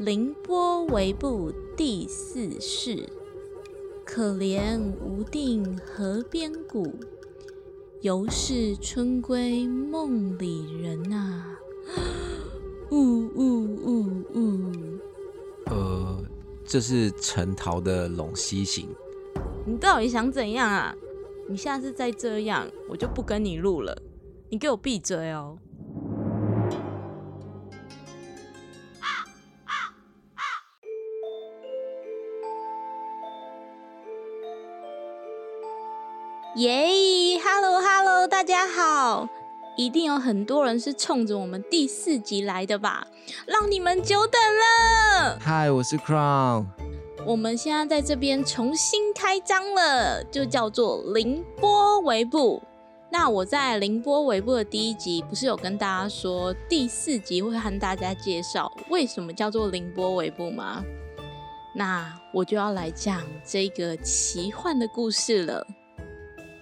凌波微步第四世，可怜无定河边骨，犹是春归梦里人 呐、呜呜呜呜！呃，这是陈桃的《陇西行》。你到底想怎样啊？你下次再这样，我就不跟你录了。你给我闭嘴哦！耶，Hello Hello，大家好！一定有很多人是冲着我们第四集来的吧？让你们久等了。嗨，我是 Crown。我们现在在这边重新开张了，就叫做凌波微步。那我在凌波微步的第一集，不是有跟大家说，第四集会和大家介绍为什么叫做凌波微步吗？那我就要来讲这个奇幻的故事了。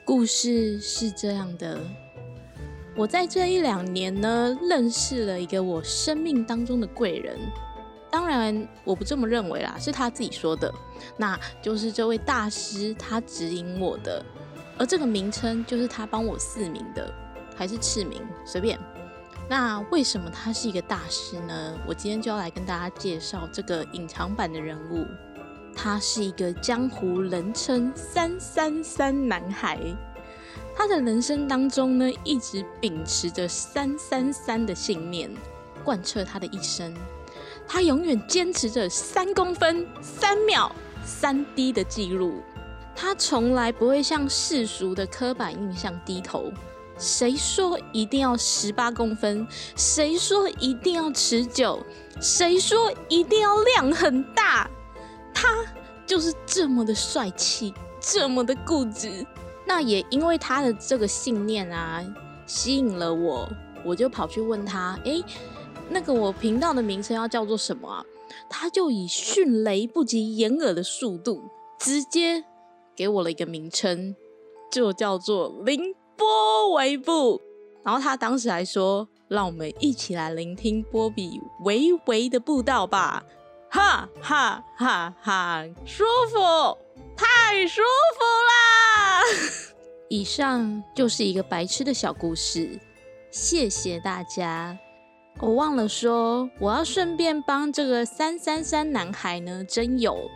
故事是这样的，我在这一两年呢，认识了一个我生命当中的贵人。当然，我不这么认为啦，是他自己说的。那就是这位大师他指引我的，而这个名称就是他帮我赐名的，还是赐名随便。那为什么他是一个大师呢？我今天就要来跟大家介绍这个隐藏版的人物。他是一个江湖人称“三三三男孩”，他的人生当中呢，一直秉持着“三三三”的信念，贯彻他的一生。他永远坚持着三公分、三秒、三滴的记录。他从来不会向世俗的刻板印象低头。谁说一定要十八公分？谁说一定要持久？谁说一定要量很大？他就是这么的帅气，这么的固执。那也因为他的这个信念啊，吸引了我，我就跑去问他：诶，那个我频道的名称要叫做什么啊？他就以迅雷不及掩耳的速度，直接给我了一个名称，就叫做凌波微步。然后他当时还说：“让我们一起来聆听波比微微的步道吧。”哈哈哈哈，舒服，太舒服啦！以上就是一个白痴的小故事，谢谢大家。我忘了说，我要顺便帮这个三三三男孩呢征友。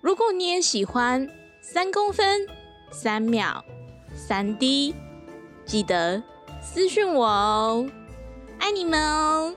如果你也喜欢三公分、三秒、三滴，记得私讯我哦，爱你们哦。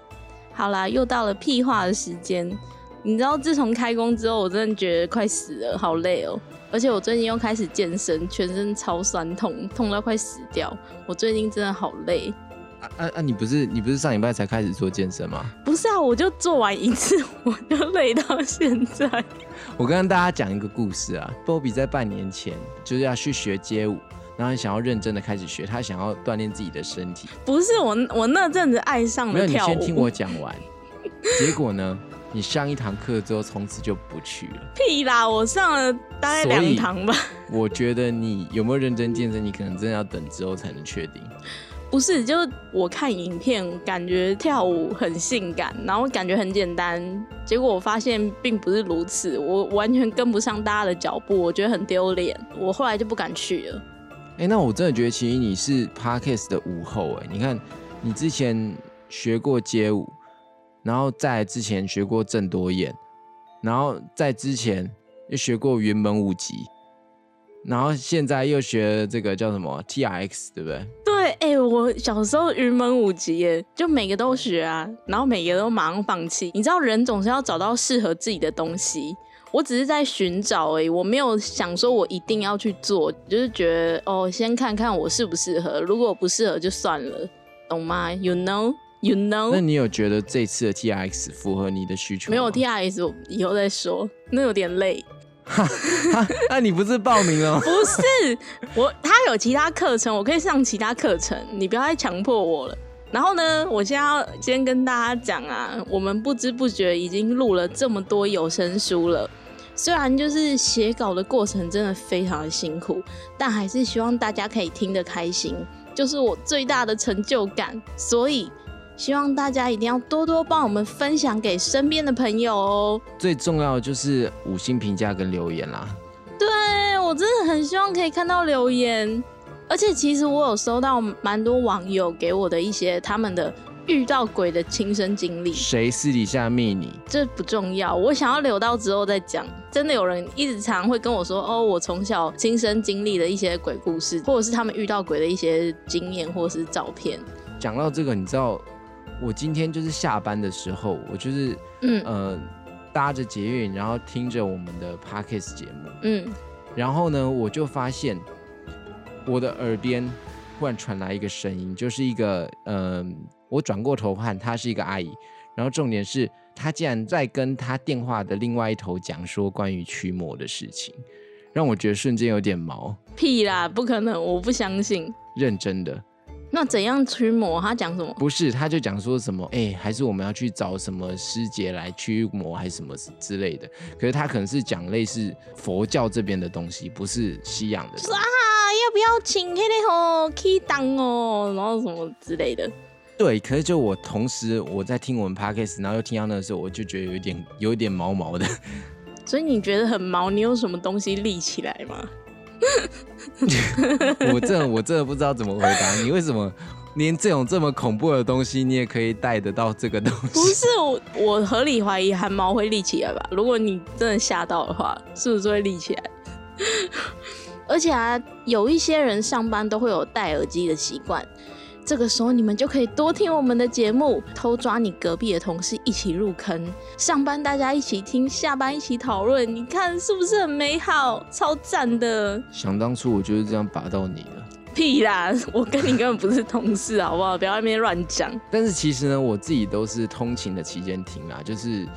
好啦，又到了屁话的时间。你知道，自从开工之后，我真的觉得快死了，好累哦。而且我最近又开始健身，全身超酸痛，痛到快死掉。我最近真的好累。啊啊啊！你不是你不是上礼拜才开始做健身吗？不是啊，我就做完一次，我就累到现在。我跟大家讲一个故事啊，波比在半年前就是要去学街舞，然后想要认真的开始学，他想要锻炼自己的身体。不是我，我那阵子爱上没有，你了跳舞。先听我讲完。结果呢，你上一堂课之后，从此就不去了。屁啦！我上了大概两堂吧。我觉得你有没有认真健身，你可能真的要等之后才能确定。不是，就是我看影片，感觉跳舞很性感，然后感觉很简单，结果我发现并不是如此，我完全跟不上大家的脚步，我觉得很丢脸，我后来就不敢去了。哎、那我真的觉得其实你是 Parkes 的舞后哎、你看你之前学过街舞，然后在之前学过郑多燕，然后在之前又学过云门舞集，然后现在又学这个叫什么 TRX，对不对？对，哎、我小时候云门舞集耶，就每个都学啊，然后每个都马上放弃。你知道，人总是要找到适合自己的东西。我只是在寻找而已，我没有想说我一定要去做，就是觉得哦，先看看我适不适合，如果不适合就算了，懂吗？You know, you know 那。你有觉得这次的 TRX 符合你的需求吗？没有 T R X，我以后再说，那有点累。哈，那你不是报名了吗？不是我，他有其他课程，我可以上其他课程，你不要再强迫我了。然后呢，我现在要先跟大家讲啊，我们不知不觉已经录了这么多有声书了。虽然就是写稿的过程真的非常的辛苦，但还是希望大家可以听得开心，就是我最大的成就感。所以希望大家一定要多多帮我们分享给身边的朋友哦。最重要的就是五星评价跟留言啦。对我真的很希望可以看到留言，而且其实我有收到蛮多网友给我的一些他们的遇到鬼的亲身经历。谁私底下密你？这不重要，我想要留到之后再讲。真的有人一直常会跟我说，哦，我从小亲身经历的一些鬼故事，或者是他们遇到鬼的一些经验，或是照片。讲到这个，你知道，我今天就是下班的时候，我就是嗯。呃搭着捷运，然后听着我们的 podcast 节目，嗯，然后呢，我就发现我的耳边忽然传来一个声音，就是一个嗯、我转过头看，她是一个阿姨，然后重点是她竟然在跟她电话的另外一头讲说关于驱魔的事情，让我觉得瞬间有点毛，屁啦，不可能，我不相信。认真的。那怎样驱魔？他讲什么？不是，他就讲说什么，哎、还是我们要去找什么师姐来驱魔，还是什么之类的。可是他可能是讲类似佛教这边的东西，不是西洋的。啊，要不要请那个吼 key 档哦，然后什么之类的。对，可是就我同时我在听我们 podcast，然后又听到那个时候，我就觉得有一点有一点毛毛的。所以你觉得很毛？你有什么东西立起来吗？我真的我真的不知道怎么回答你，为什么连这种这么恐怖的东西，你也可以带得到这个东西 不？是我，我合理怀疑汗毛会立起来吧？如果你真的吓到的话，是不是会立起来？而且啊，有一些人上班都会有戴耳机的习惯，这个时候你们就可以多听我们的节目，偷抓你隔壁的同事一起入坑。上班大家一起听，下班一起讨论，你看是不是很美好？超赞的！想当初我就是这样拔到你的。屁啦，我跟你根本不是同事，好不好？不要在那边乱讲。但是其实呢，我自己都是通勤的期间听啦，就是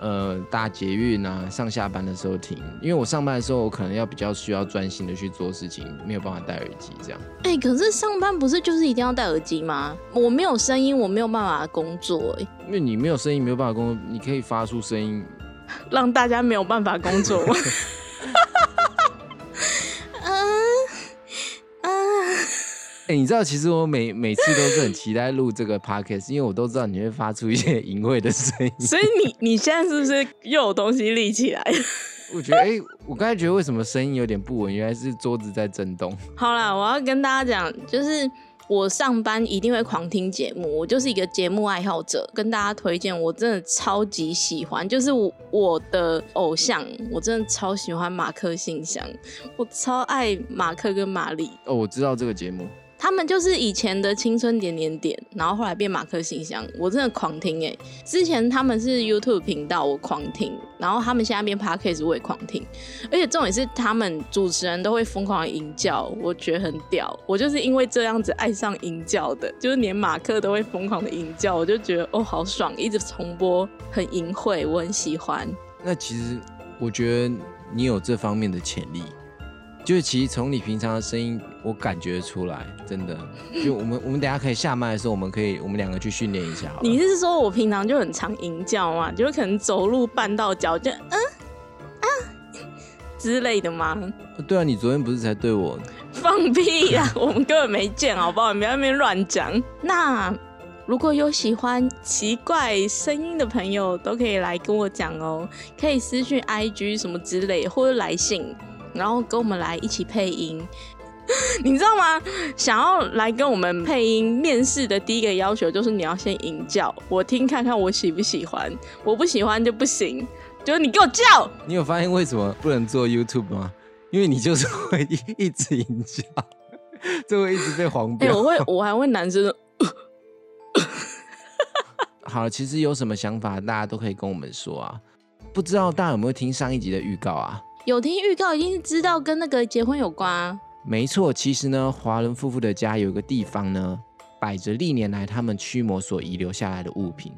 呃搭捷运啊，上下班的时候听，因为我上班的时候我可能要比较需要专心的去做事情，没有办法戴耳机这样。哎、可是上班不是就是一定要戴耳机吗？我没有声音，我没有办法工作、哎，因为你没有声音，没有办法工作，你可以发出声音。让大家没有办法工作。哎、你知道，其实我每每次都是很期待录这个 podcast，因为我都知道你会发出一些淫秽的声音。所以你你现在是不是又有东西立起来？我觉得，哎、我刚才觉得为什么声音有点不稳，原来是桌子在震动。好啦，我要跟大家讲，就是我上班一定会狂听节目，我就是一个节目爱好者，跟大家推荐，我真的超级喜欢，就是我我的偶像，我真的超喜欢马克信箱，我超爱马克跟玛丽。哦，我知道这个节目。他们就是以前的青春点点点，然后后来变马克信箱，我真的狂听哎、之前他们是 YouTube 频道，我狂听，然后他们现在变 Podcast 我也狂听，而且重点是他们主持人都会疯狂的吟叫，我觉得很屌。我就是因为这样子爱上吟叫的，就是连马克都会疯狂的吟叫，我就觉得哦好爽，一直重播很淫秽，我很喜欢。那其实我觉得你有这方面的潜力，就是其实从你平常的声音，我感觉出来，真的。就我们我们等下可以下麦的时候，我们可以我们两个去训练一下。你是说我平常就很常吟叫吗？就是可能走路绊到脚就嗯啊之类的吗？对啊，你昨天不是才对我放屁啊！我们根本没见，好不好？你不要在那边乱讲。那如果有喜欢奇怪声音的朋友，都可以来跟我讲哦，可以私讯 IG 什么之类，或者来信，然后跟我们来一起配音。你知道吗？想要来跟我们配音面试的第一个要求就是你要先吟叫，我听看看我喜不喜欢，我不喜欢就不行，就是你给我叫。你有发现为什么不能做 YouTube 吗？因为你就是会一一直引叫，就会一直被黄 哎、标。我会，我还会男生的。好了，其实有什么想法，大家都可以跟我们说啊。不知道大家有没有听上一集的预告啊？有听预告，一定是知道跟那个结婚有关啊。没错，其实呢，华伦夫妇的家有一个地方呢，摆着历年来他们驱魔所遗留下来的物品，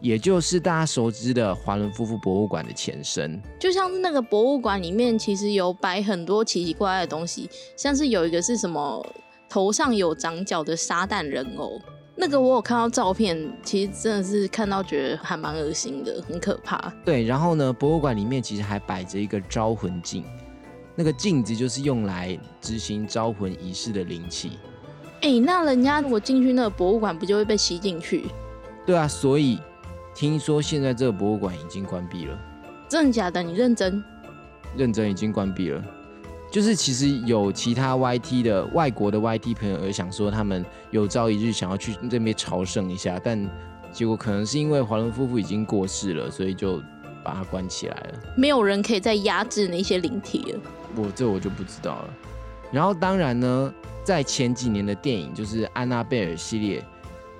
也就是大家熟知的华伦夫妇博物馆的前身。就像是那个博物馆里面，其实有摆很多奇奇怪怪的东西，像是有一个是什么头上有长角的撒旦人偶，那个我有看到照片，其实真的是看到觉得还蛮恶心的，很可怕。对，然后呢，博物馆里面其实还摆着一个招魂镜，那个镜子就是用来执行招魂仪式的灵器。哎、那人家如果进去那个博物馆，不就会被吸进去？对啊，所以听说现在这个博物馆已经关闭了，真的假的？你认真？认真已经关闭了。就是其实有其他 YT 的外国的 YT 朋友也想说，他们有朝一日想要去那边朝圣一下，但结果可能是因为华伦夫妇已经过世了，所以就把它关起来了。没有人可以再压制那些灵体了。我这我就不知道了。然后当然呢，在前几年的电影就是安娜贝尔系列，里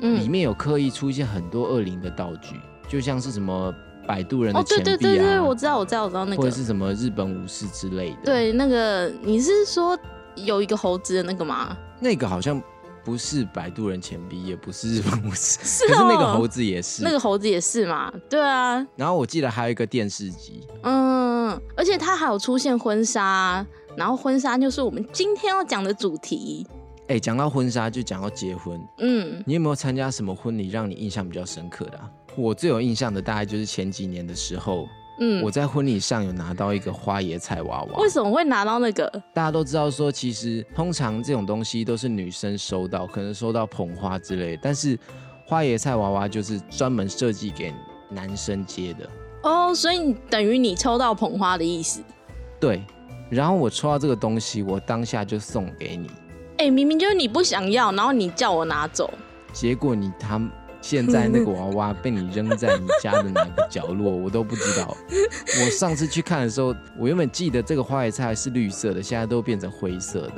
嗯，面有刻意出现很多恶灵的道具，就像是什么摆渡人的钱币啊，对对对，我知道，我知道，我知道那个或者。是什么日本武士之类的。，对，那个你是说有一个猴子的那个吗？那个好像不是摆渡人钱币，也不是 日本武士，是可是那个哦猴子也是。那个猴子也是嘛？对啊，然后我记得还有一个电视机，嗯，而且它还有出现婚纱，然后婚纱就是我们今天要讲的主题。哎，讲到婚纱就讲到结婚，嗯，你有没有参加什么婚礼让你印象比较深刻的、啊？我最有印象的大概就是前几年的时候，嗯，我在婚礼上有拿到一个花椰菜娃娃为。什么会拿到那个？大家都知道说，其实通常这种东西都是女生收到，可能收到捧花之类，但是花椰菜娃娃就是专门设计给男生接的。哦，所以等于你抽到捧花的意思。对，然后我抽到这个东西，我当下就送给你，哎、明明就是你不想要，然后你叫我拿走。结果你他现在那个娃娃被你扔在你家的哪个角落，我都不知道。我上次去看的时候，我原本记得这个花椰菜是绿色的，现在都变成灰色的。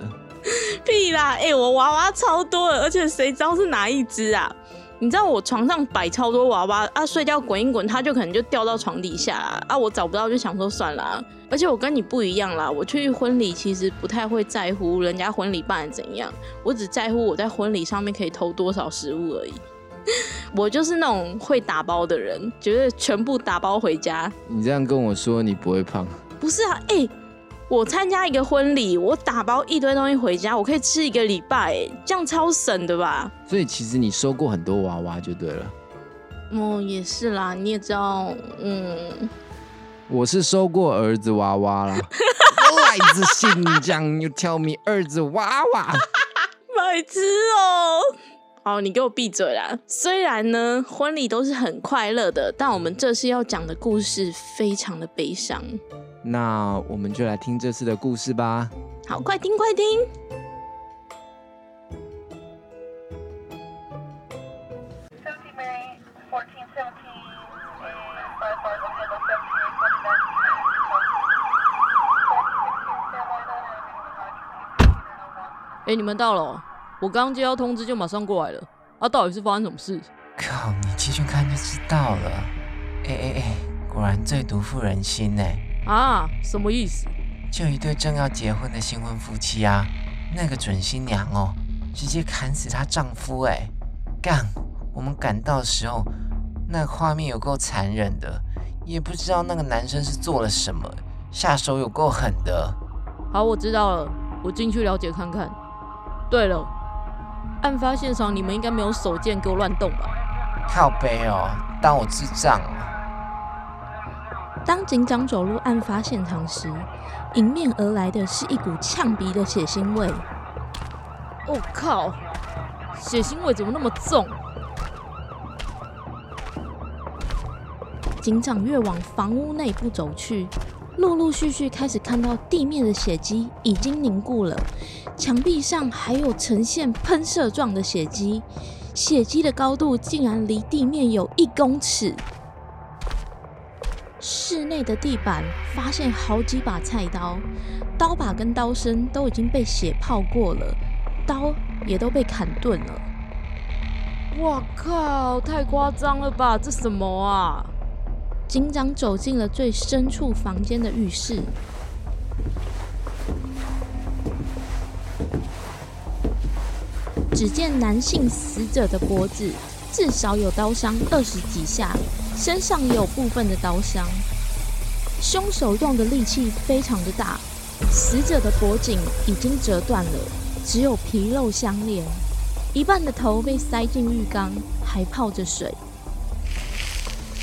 屁啦！哎、我娃娃超多的，而且谁知道是哪一只啊？你知道我床上摆超多娃娃啊，睡觉滚一滚，它就可能就掉到床底下啊！我找不到就想说算了、而且我跟你不一样啦，我去婚礼其实不太会在乎人家婚礼办得怎样，我只在乎我在婚礼上面可以偷多少食物而已。我就是那种会打包的人，觉得全部打包回家。你这样跟我说，你不会胖？不是啊，哎、我参加一个婚礼，我打包一堆东西回家，我可以吃一个礼拜，哎，这样超省的吧？所以其实你收过很多娃娃就对了。哦，也是啦，你也知道，嗯，我是收过儿子娃娃啦。来自新疆，You tell me 儿子娃娃。白痴哦、好，你给我闭嘴啦！虽然呢，婚礼都是很快乐的，但我们这次要讲的故事非常的悲伤。那我们就来听这次的故事吧。好，快听快听！17 May, 1417, and firefighter November 17, 1416, 哎、你们到了哦、我刚接到通知就马上过来了。啊，到底是发生什么事？靠，你进去看就知道了。哎哎哎，果然最毒妇人心呢。啊，什么意思？就一对正要结婚的新婚夫妻啊，那个准新娘哦，直接砍死她丈夫哎！干，我们赶到的时候，那画面有够残忍的，也不知道那个男生是做了什么，下手有够狠的。好，我知道了，我进去了解看看。对了，案发现场你们应该没有手贱给我乱动吧？靠背哦，当我智障哦。当警长走入案发现场时，迎面而来的是一股呛鼻的血腥味。我、靠！血腥味怎么那么重？警长越往房屋内部走去，陆陆续续开始看到地面的血迹已经凝固了，墙壁上还有呈现喷射状的血迹，血迹的高度竟然离地面有一公尺。室内的地板发现好几把菜刀，刀把跟刀身都已经被血泡过了，刀也都被砍钝了。我靠，太夸张了吧！这什么啊？警长走进了最深处房间的浴室，只见男性死者的脖子至少有刀伤二十几下，身上也有部分的刀伤。凶手用的力气非常的大，死者的脖颈已经折断了，只有皮肉相连，一半的头被塞进浴缸，还泡着水。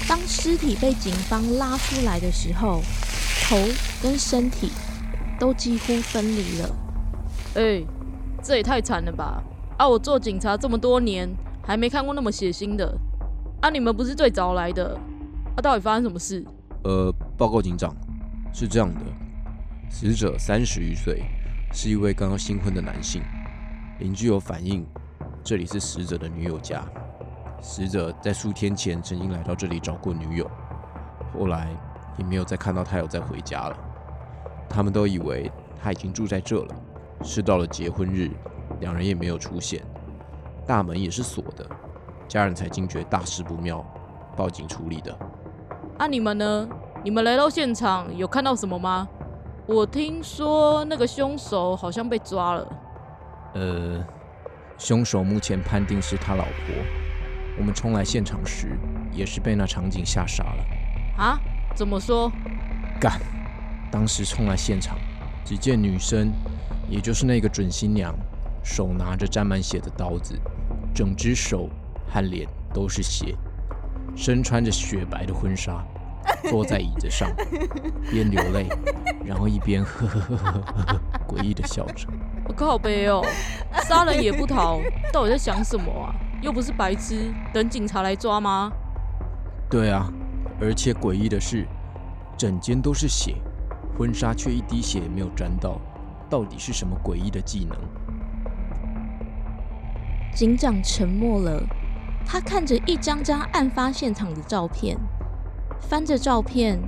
当尸体被警方拉出来的时候，头跟身体都几乎分离了。哎、这也太惨了吧！啊，我做警察这么多年，还没看过那么血腥的。啊，你们不是最早来的，啊，到底发生什么事？呃，报告警长，是这样的，死者三十余岁，是一位刚刚新婚的男性。邻居有反映，这里是死者的女友家。死者在数天前曾经来到这里找过女友，后来也没有再看到他有再回家了。他们都以为他已经住在这了，是到了结婚日，两人也没有出现，大门也是锁的，家人才惊觉大事不妙，报警处理的。啊，你们呢？你们来到现场有看到什么吗？我听说那个凶手好像被抓了。呃，凶手目前判定是他老婆。我们冲来现场时，也是被那场景吓傻了。啊？怎么说？干！当时冲来现场，只见女生，也就是那个准新娘，手拿着沾满血的刀子，整只手和脸都是血，身穿着雪白的婚纱，坐在椅子上，边流泪，然后一边呵呵呵呵呵呵诡异的笑着。我靠背哦，杀人也不逃，到底在想什么啊？又不是白痴，等警察来抓吗？对啊，而且诡异的是，整间都是血，婚纱却一滴血也没有沾到，到底是什么诡异的技能？警长沉默了，他看着一张张案发现场的照片，翻着照片，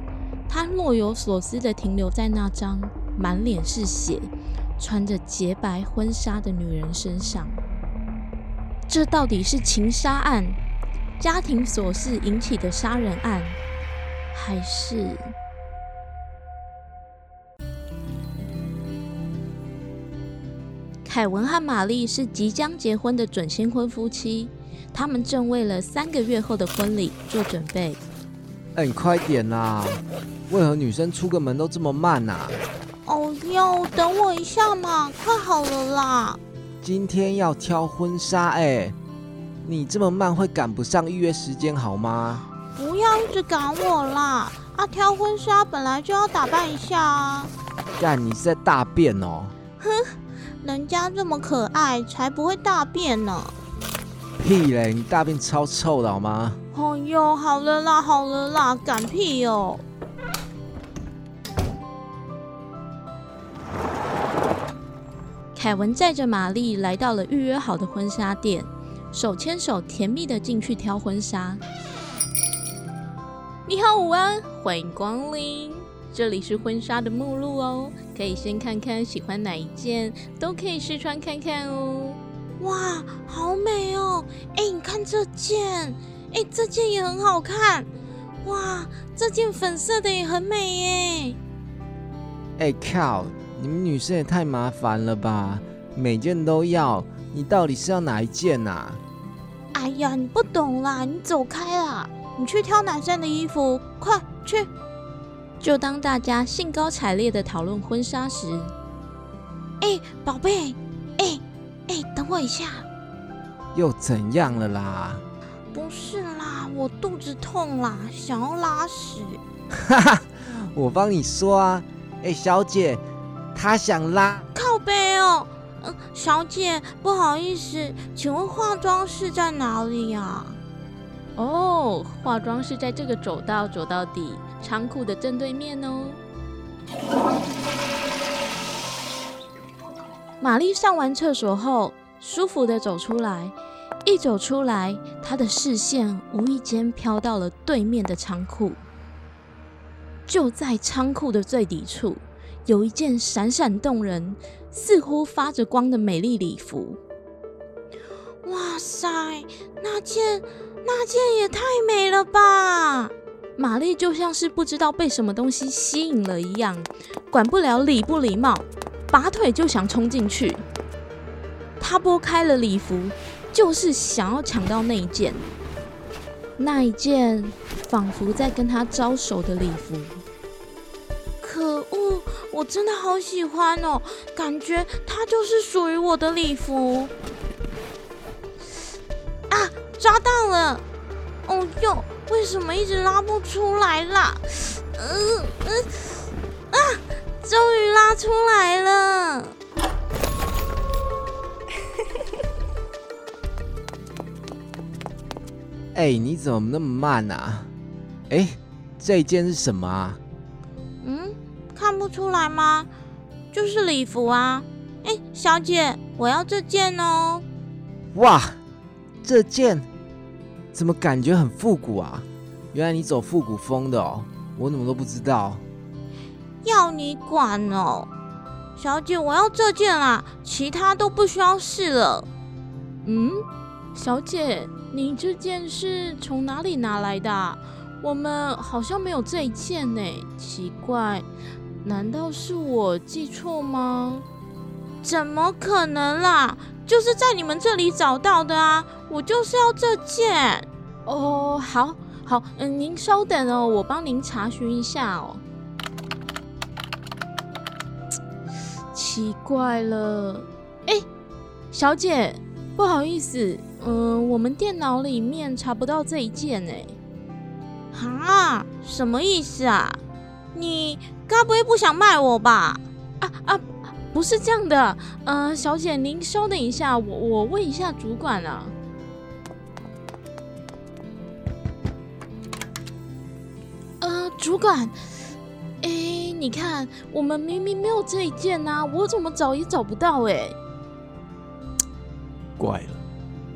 他若有所思的停留在那张满脸是血、穿着洁白婚纱的女人身上。这到底是情杀案、家庭琐事引起的杀人案，还是？凯文和玛丽是即将结婚的准新婚夫妻，他们正为了三个月后的婚礼做准备。哎，你快点啦！为何女生出个门都这么慢呐？哦哟，等我一下嘛，快好了啦！今天要挑婚纱，哎，你这么慢会赶不上预约时间好吗？不要一直赶我啦！啊，挑婚纱本来就要打扮一下啊。干，你是在大便哦？哼，人家这么可爱，才不会大便呢。屁嘞，你大便超臭的好吗？哦哟，好了啦，好了啦，敢屁哦！凯文载着玛丽来到了预约好的婚纱店，手牵手甜蜜的进去挑婚纱。你好，午安，欢迎光临，这里是婚纱的目录哦，可以先看看喜欢哪一件，都可以试穿看看哦。哇，好美哦！哎，你看这件，哎，这件也很好看。哇，这件粉色的也很美耶。哎靠！你们女生也太麻烦了吧，每件都要，你到底是要哪一件呐？哎呀，你不懂啦，你走开啦，你去挑男生的衣服，快去！就当大家兴高采烈的讨论婚纱时，哎，宝贝，哎哎，等我一下，又怎样了啦？不是啦，我肚子痛啦，想要拉屎。哈哈，我帮你说啊，哎，小姐。她想拉靠背哦，嗯，小姐，不好意思，请问化妆室在哪里呀？哦，化妆室在这个走道走到底，仓库的正对面哦。玛丽上完厕所后，舒服的走出来，一走出来，她的视线无意间飘到了对面的仓库，就在仓库的最底处。有一件闪闪动人、似乎发着光的美丽礼服。哇塞，那件那件也太美了吧！玛丽就像是不知道被什么东西吸引了一样，管不了礼不礼貌，拔腿就想冲进去。她拨开了礼服，就是想要抢到那一件，那一件仿佛在跟她招手的礼服。可恶！我真的好喜欢哦，感觉它就是属于我的礼服。啊，抓到了！哦哟，为什么一直拉不出来啦？嗯嗯啊，终于拉出来了！哎、你怎么那么慢啊？哎、这件是什么啊？嗯，看不出来吗？就是礼服啊。哎，小姐，我要这件哦。哇，这件怎么感觉很复古啊？原来你走复古风的哦，我怎么都不知道。要你管哦，小姐，我要这件啦，其他都不需要试了。嗯，小姐，你这件是从哪里拿来的啊、我们好像没有这一件呢，奇怪，难道是我记错吗？怎么可能啦？就是在你们这里找到的啊！我就是要这件。哦，好，好，嗯，您稍等哦，我帮您查询一下哦。奇怪了，哎，小姐，不好意思，嗯、我们电脑里面查不到这一件哎。啊，什么意思啊？你该不会不想卖我吧？啊啊，不是这样的，呃，小姐，您稍等一下，我我问一下主管啊。呃，主管，哎，你看，我们明明没有这一件呐、我怎么找也找不到哎。怪了，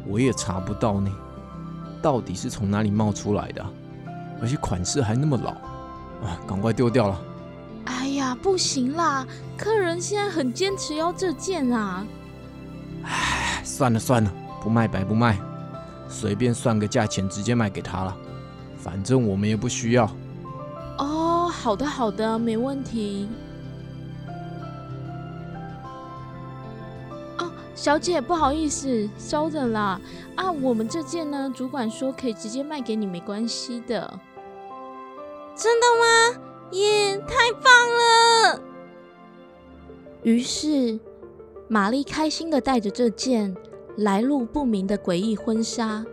我也查不到呢，到底是从哪里冒出来的啊、而且款式还那么老，啊，赶快丢掉了。哎呀，不行啦，客人现在很坚持要这件啊。唉，算了算了，不卖白不卖，随便算个价钱，直接卖给他了，反正我们也不需要。哦，好的好的，没问题。哦，小姐，不好意思，稍等啦。啊，我们这件呢，主管说可以直接卖给你，没关系的。真的吗？耶，太棒了！于是，玛丽开心的带着这件来路不明的诡异婚纱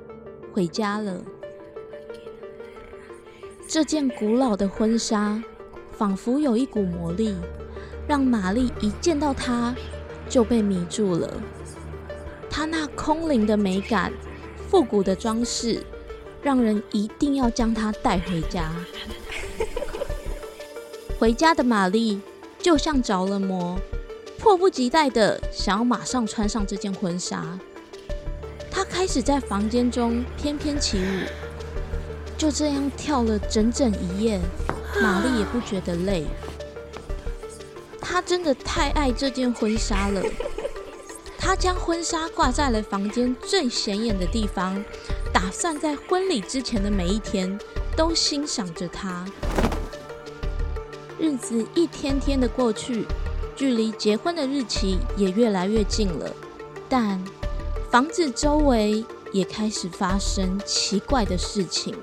回家了。这件古老的婚纱仿佛有一股魔力，让玛丽一见到它就被迷住了。它那空灵的美感、复古的装饰，让人一定要将它带回家。回家的玛丽就像着了魔，迫不及待的想要马上穿上这件婚纱。她开始在房间中翩翩起舞，就这样跳了整整一夜，玛丽也不觉得累。她真的太爱这件婚纱了。她将婚纱挂在了房间最显眼的地方，打算在婚礼之前的每一天都欣赏着它。日子一天天的过去，距离结婚的日期也越来越近了。但房子周围也开始发生奇怪的事情。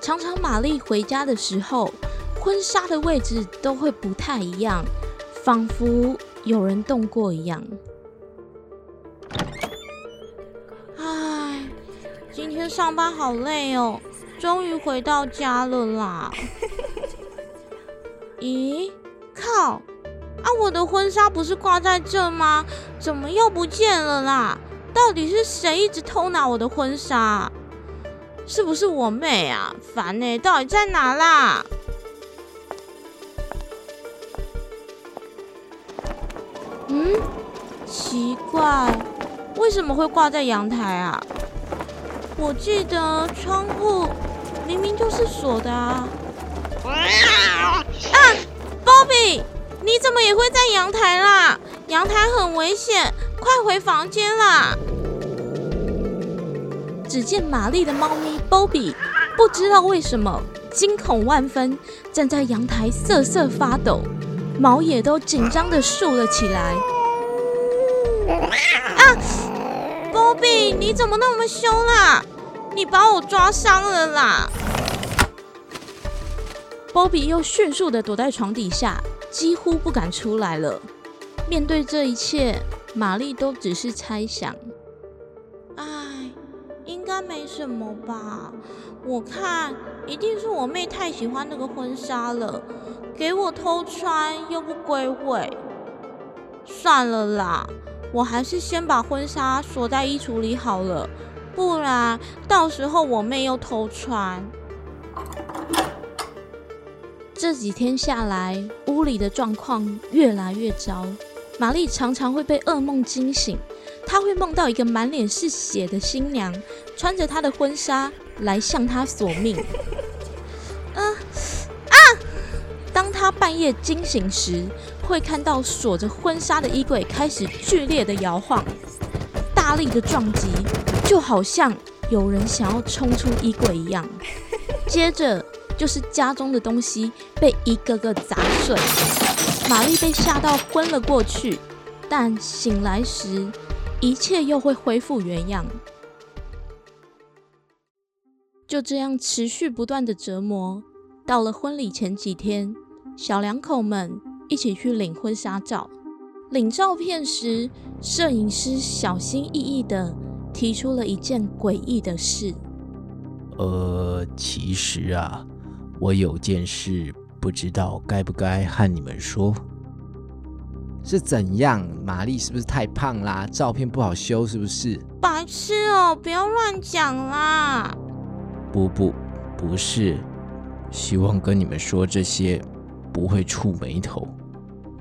常常玛丽回家的时候，婚纱的位置都会不太一样，仿佛有人动过一样。唉，今天上班好累哦，终于回到家了啦。咦，靠！啊，我的婚纱不是挂在这吗？怎么又不见了啦？到底是谁一直偷拿我的婚纱？是不是我妹啊？烦呢、到底在哪啦？嗯，奇怪，为什么会挂在阳台啊？我记得窗户明明就是锁的啊！啊，Bobby，你怎么也会在阳台啦？阳台很危险，快回房间啦！只见玛丽的猫咪 Bobby 不知道为什么惊恐万分，站在阳台瑟瑟发抖，毛也都紧张的竖了起来。啊 Bobby，你怎么那么凶啦？你把我抓伤了啦！波比又迅速的躲在床底下，几乎不敢出来了。面对这一切，玛丽都只是猜想。唉，应该没什么吧？我看一定是我妹太喜欢那个婚纱了，给我偷穿又不归位。算了啦，我还是先把婚纱锁在衣橱里好了，不然，到时候我妹又偷穿。这几天下来，屋里的状况越来越糟。玛丽常常会被噩梦惊醒，她会梦到一个满脸是血的新娘，穿着她的婚纱来向她索命。嗯 啊！当她半夜惊醒时，会看到锁着婚纱的衣柜开始剧烈的摇晃，大力的撞击，就好像有人想要冲出衣柜一样。接着就是家中的东西被一个个砸碎。玛丽被吓到昏了过去，但醒来时，一切又会恢复原样。就这样持续不断的折磨，到了婚礼前几天，小两口们一起去领婚纱照。领照片时，摄影师小心翼翼的提出了一件诡异的事。呃，其实啊，我有件事。不知道该不该和你们说，是怎样？玛丽是不是太胖啦？照片不好修是不是？白痴哦，不要乱讲啦！不不，不是，希望跟你们说这些不会触眉头。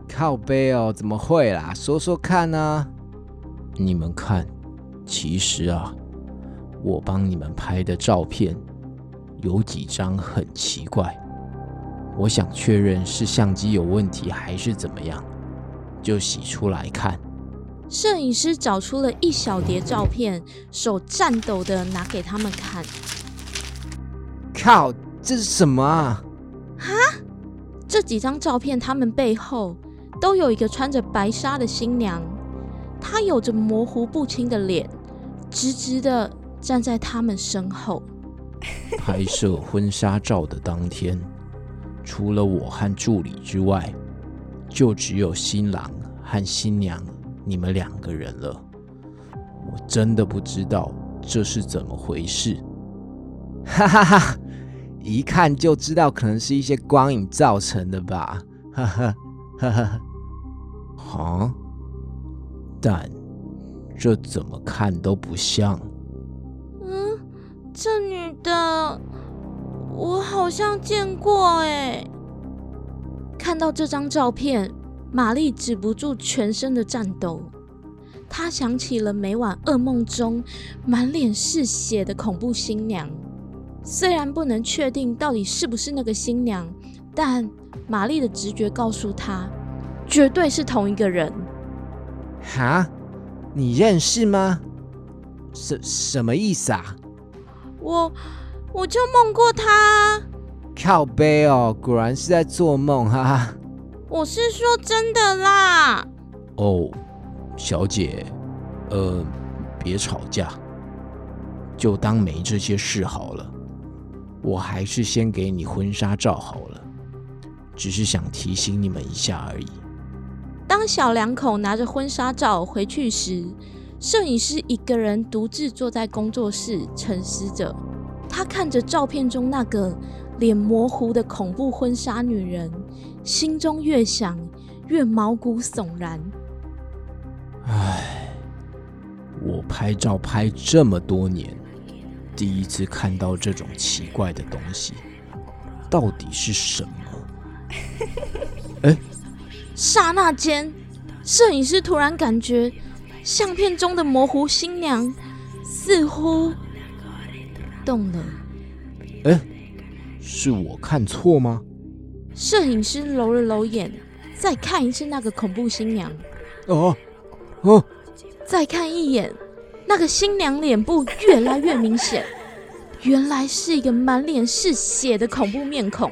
靠背哦，怎么会啦？说说看呢？你们看，其实啊，我帮你们拍的照片有几张很奇怪。我想确认是相机有问题还是怎么样，就洗出来看。摄影师找出了一小叠照片，手颤抖的拿给他们看。靠，这是什么啊？哈？这几张照片，他们背后都有一个穿着白纱的新娘，她有着模糊不清的脸，直直的站在他们身后。拍摄婚纱照的当天。除了我和助理之外，就只有新郎和新娘你们两个人了。我真的不知道这是怎么回事。哈哈哈，一看就知道可能是一些光影造成的吧。哈哈哈哈哈。但这怎么看都不像。这女的。我好像见过哎！看到这张照片，玛丽止不住全身的颤抖。她想起了每晚噩梦中满脸是血的恐怖新娘。虽然不能确定到底是不是那个新娘，但玛丽的直觉告诉她，绝对是同一个人。哈？你认识吗？什什么意思啊？我。我就梦过他，靠背哦，果然是在做梦哈。我是说真的啦。哦，小姐，呃，别吵架，就当没这些事好了。我还是先给你婚纱照好了，只是想提醒你们一下而已。当小两口拿着婚纱照回去时，摄影师一个人独自坐在工作室沉思着。他看着照片中那个脸模糊的恐怖婚纱女人，心中越想越毛骨悚然。唉，我拍照拍这么多年，第一次看到这种奇怪的东西，到底是什么？哎，刹那间，摄影师突然感觉相片中的模糊新娘似乎……动了，哎，是我看错吗？摄影师揉了揉眼，再看一次那个恐怖新娘。哦，哦，再看一眼，那个新娘脸部越来越明显，原来是一个满脸是血的恐怖面孔，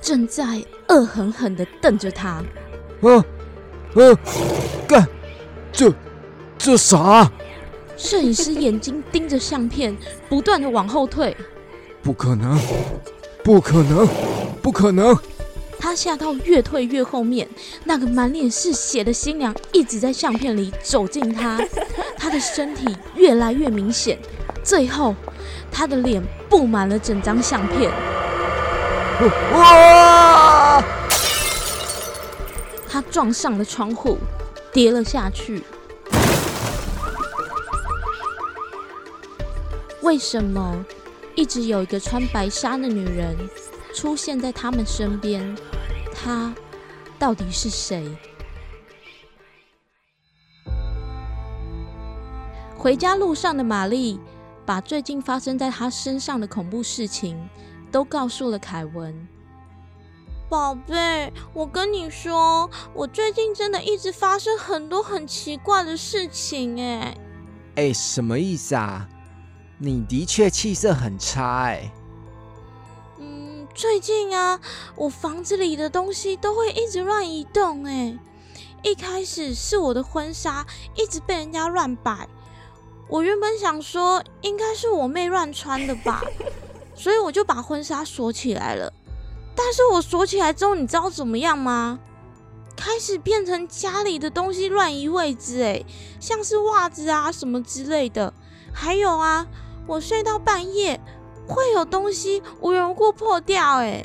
正在恶狠狠的瞪着他。啊，啊，干，这，这啥？摄影师眼睛盯着相片，不断的往后退。不可能，不可能，不可能！他吓到越退越后面，那个满脸是血的新娘一直在相片里走近他，他的身体越来越明显，最后他的脸布满了整张相片。哇！他撞上了窗户，跌了下去。为什么一直有一个穿白纱的女人出现在他们身边？她到底是谁？回家路上的玛丽把最近发生在她身上的恐怖事情都告诉了凯文。宝贝，我跟你说，我最近真的一直发生很多很奇怪的事情，哎，哎，什么意思啊？你的确气色很差，哎。嗯，最近啊，我房子里的东西都会一直乱移动，哎，一开始是我的婚纱一直被人家乱摆，我原本想说应该是我妹乱穿的吧，所以我就把婚纱锁起来了。但是我锁起来之后，你知道怎么样吗？开始变成家里的东西乱移位置，哎，像是袜子啊什么之类的。还有啊，我睡到半夜会有东西无缘无故破掉，哎。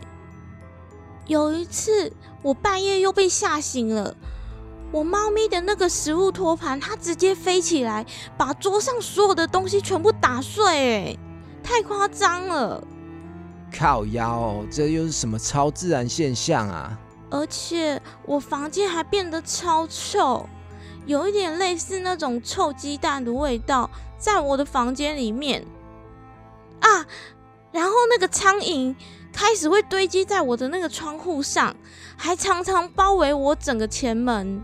有一次我半夜又被吓醒了，我猫咪的那个食物托盘它直接飞起来，把桌上所有的东西全部打碎，哎，太夸张了。靠腰，这又是什么超自然现象啊？而且我房间还变得超臭，有一点类似那种臭鸡蛋的味道，在我的房间里面啊。然后那个苍蝇开始会堆积在我的那个窗户上，还常常包围我整个前门。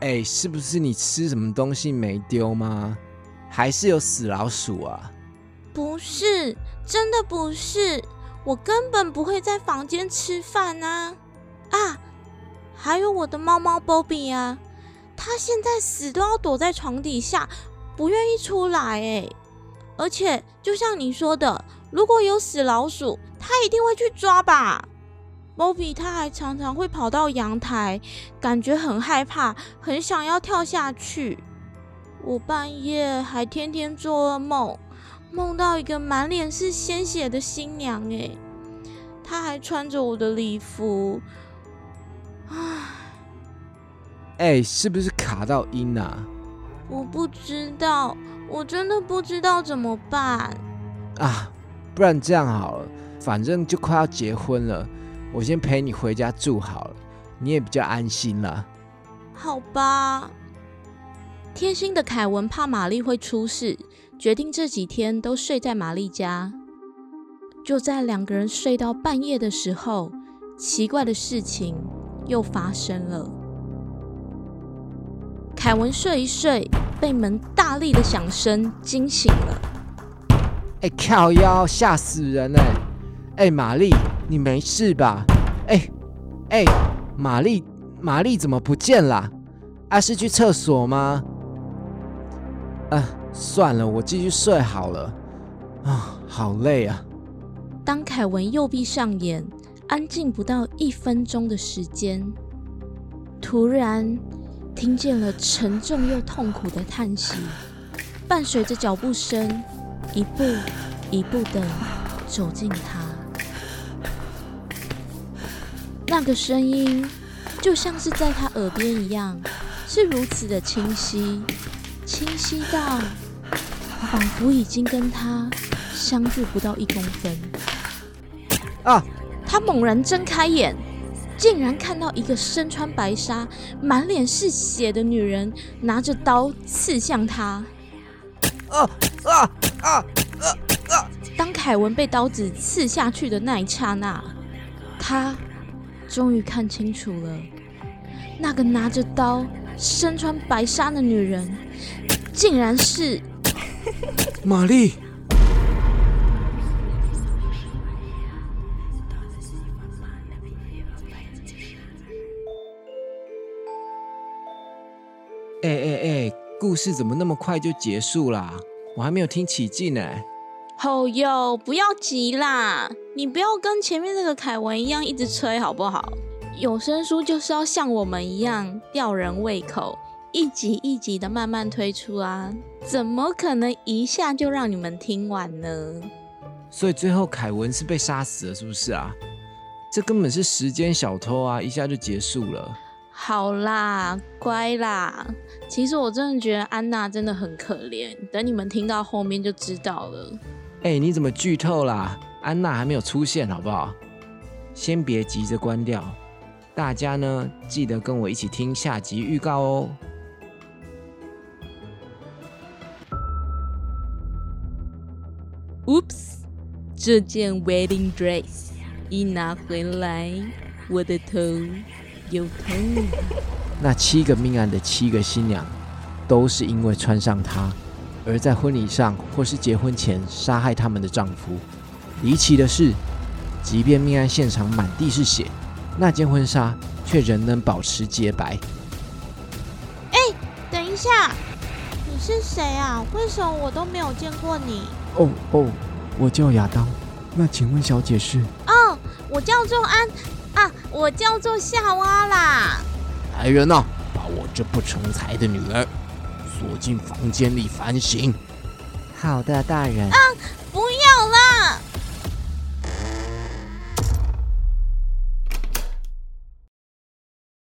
哎，是不是你吃什么东西没丢吗？还是有死老鼠啊？不是。真的不是，我根本不会在房间吃饭啊！啊，还有我的猫猫 Bobby 啊，它现在死都要躲在床底下，不愿意出来哎。而且就像你说的，如果有死老鼠，它一定会去抓吧？Bobby 它还常常会跑到阳台，感觉很害怕，很想要跳下去。我半夜还天天做噩梦。梦到一个满脸是鲜血的新娘，哎，她还穿着我的礼服，唉，哎，是不是卡到音啊？我不知道，我真的不知道怎么办啊！不然这样好了，反正就快要结婚了，我先陪你回家住好了，你也比较安心了。好吧。贴心的凯文怕玛丽会出事。决定这几天都睡在玛丽家。就在两个人睡到半夜的时候，奇怪的事情又发生了。凯文睡一睡，被门大力的响声惊醒了。哎，靠腰，吓死人了！哎，玛丽，你没事吧？哎，哎，玛丽，玛丽怎么不见了？啊，是去厕所吗？啊。算了，我继续睡好了。啊，好累啊！当凯文又闭上眼，安静不到一分钟的时间，突然听见了沉重又痛苦的叹息，伴随着脚步声，一步一步的走近他。那个声音就像是在他耳边一样，是如此的清晰，清晰到。仿佛已经跟他相距不到一公分啊！他猛然睁开眼，竟然看到一个身穿白纱、满脸是血的女人拿着刀刺向他。啊啊啊啊啊！当凯文被刀子刺下去的那一刹那，他终于看清楚了，那个拿着刀、身穿白纱的女人，竟然是。玛丽，故事怎么那么快就结束啦？我还没有听起劲呢。吼哟，不要急啦，你不要跟前面那个凯文一样一直吹好不好？有声书就是要像我们一样吊人胃口。一集一集的慢慢推出啊，怎么可能一下就让你们听完呢？所以最后凯文是被杀死了，是不是啊？这根本是时间小偷啊，一下就结束了。好啦，乖啦。其实我真的觉得安娜真的很可怜，等你们听到后面就知道了。哎、你怎么剧透啦？安娜还没有出现，好不好？先别急着关掉，大家呢记得跟我一起听下集预告哦。Oops，这件 wedding dress 一拿回来，我的头又痛了。那七个命案的七个新娘，都是因为穿上它，而在婚礼上或是结婚前杀害他们的丈夫。离奇的是，即便命案现场满地是血，那件婚纱却仍能保持洁白。等一下，你是谁啊？为什么我都没有见过你？哦哦，我叫亚当。那请问小姐是？哦，我叫仲安啊，我叫做夏娃啦。来人呐、把我这不成才的女儿锁进房间里反省。好的，大人。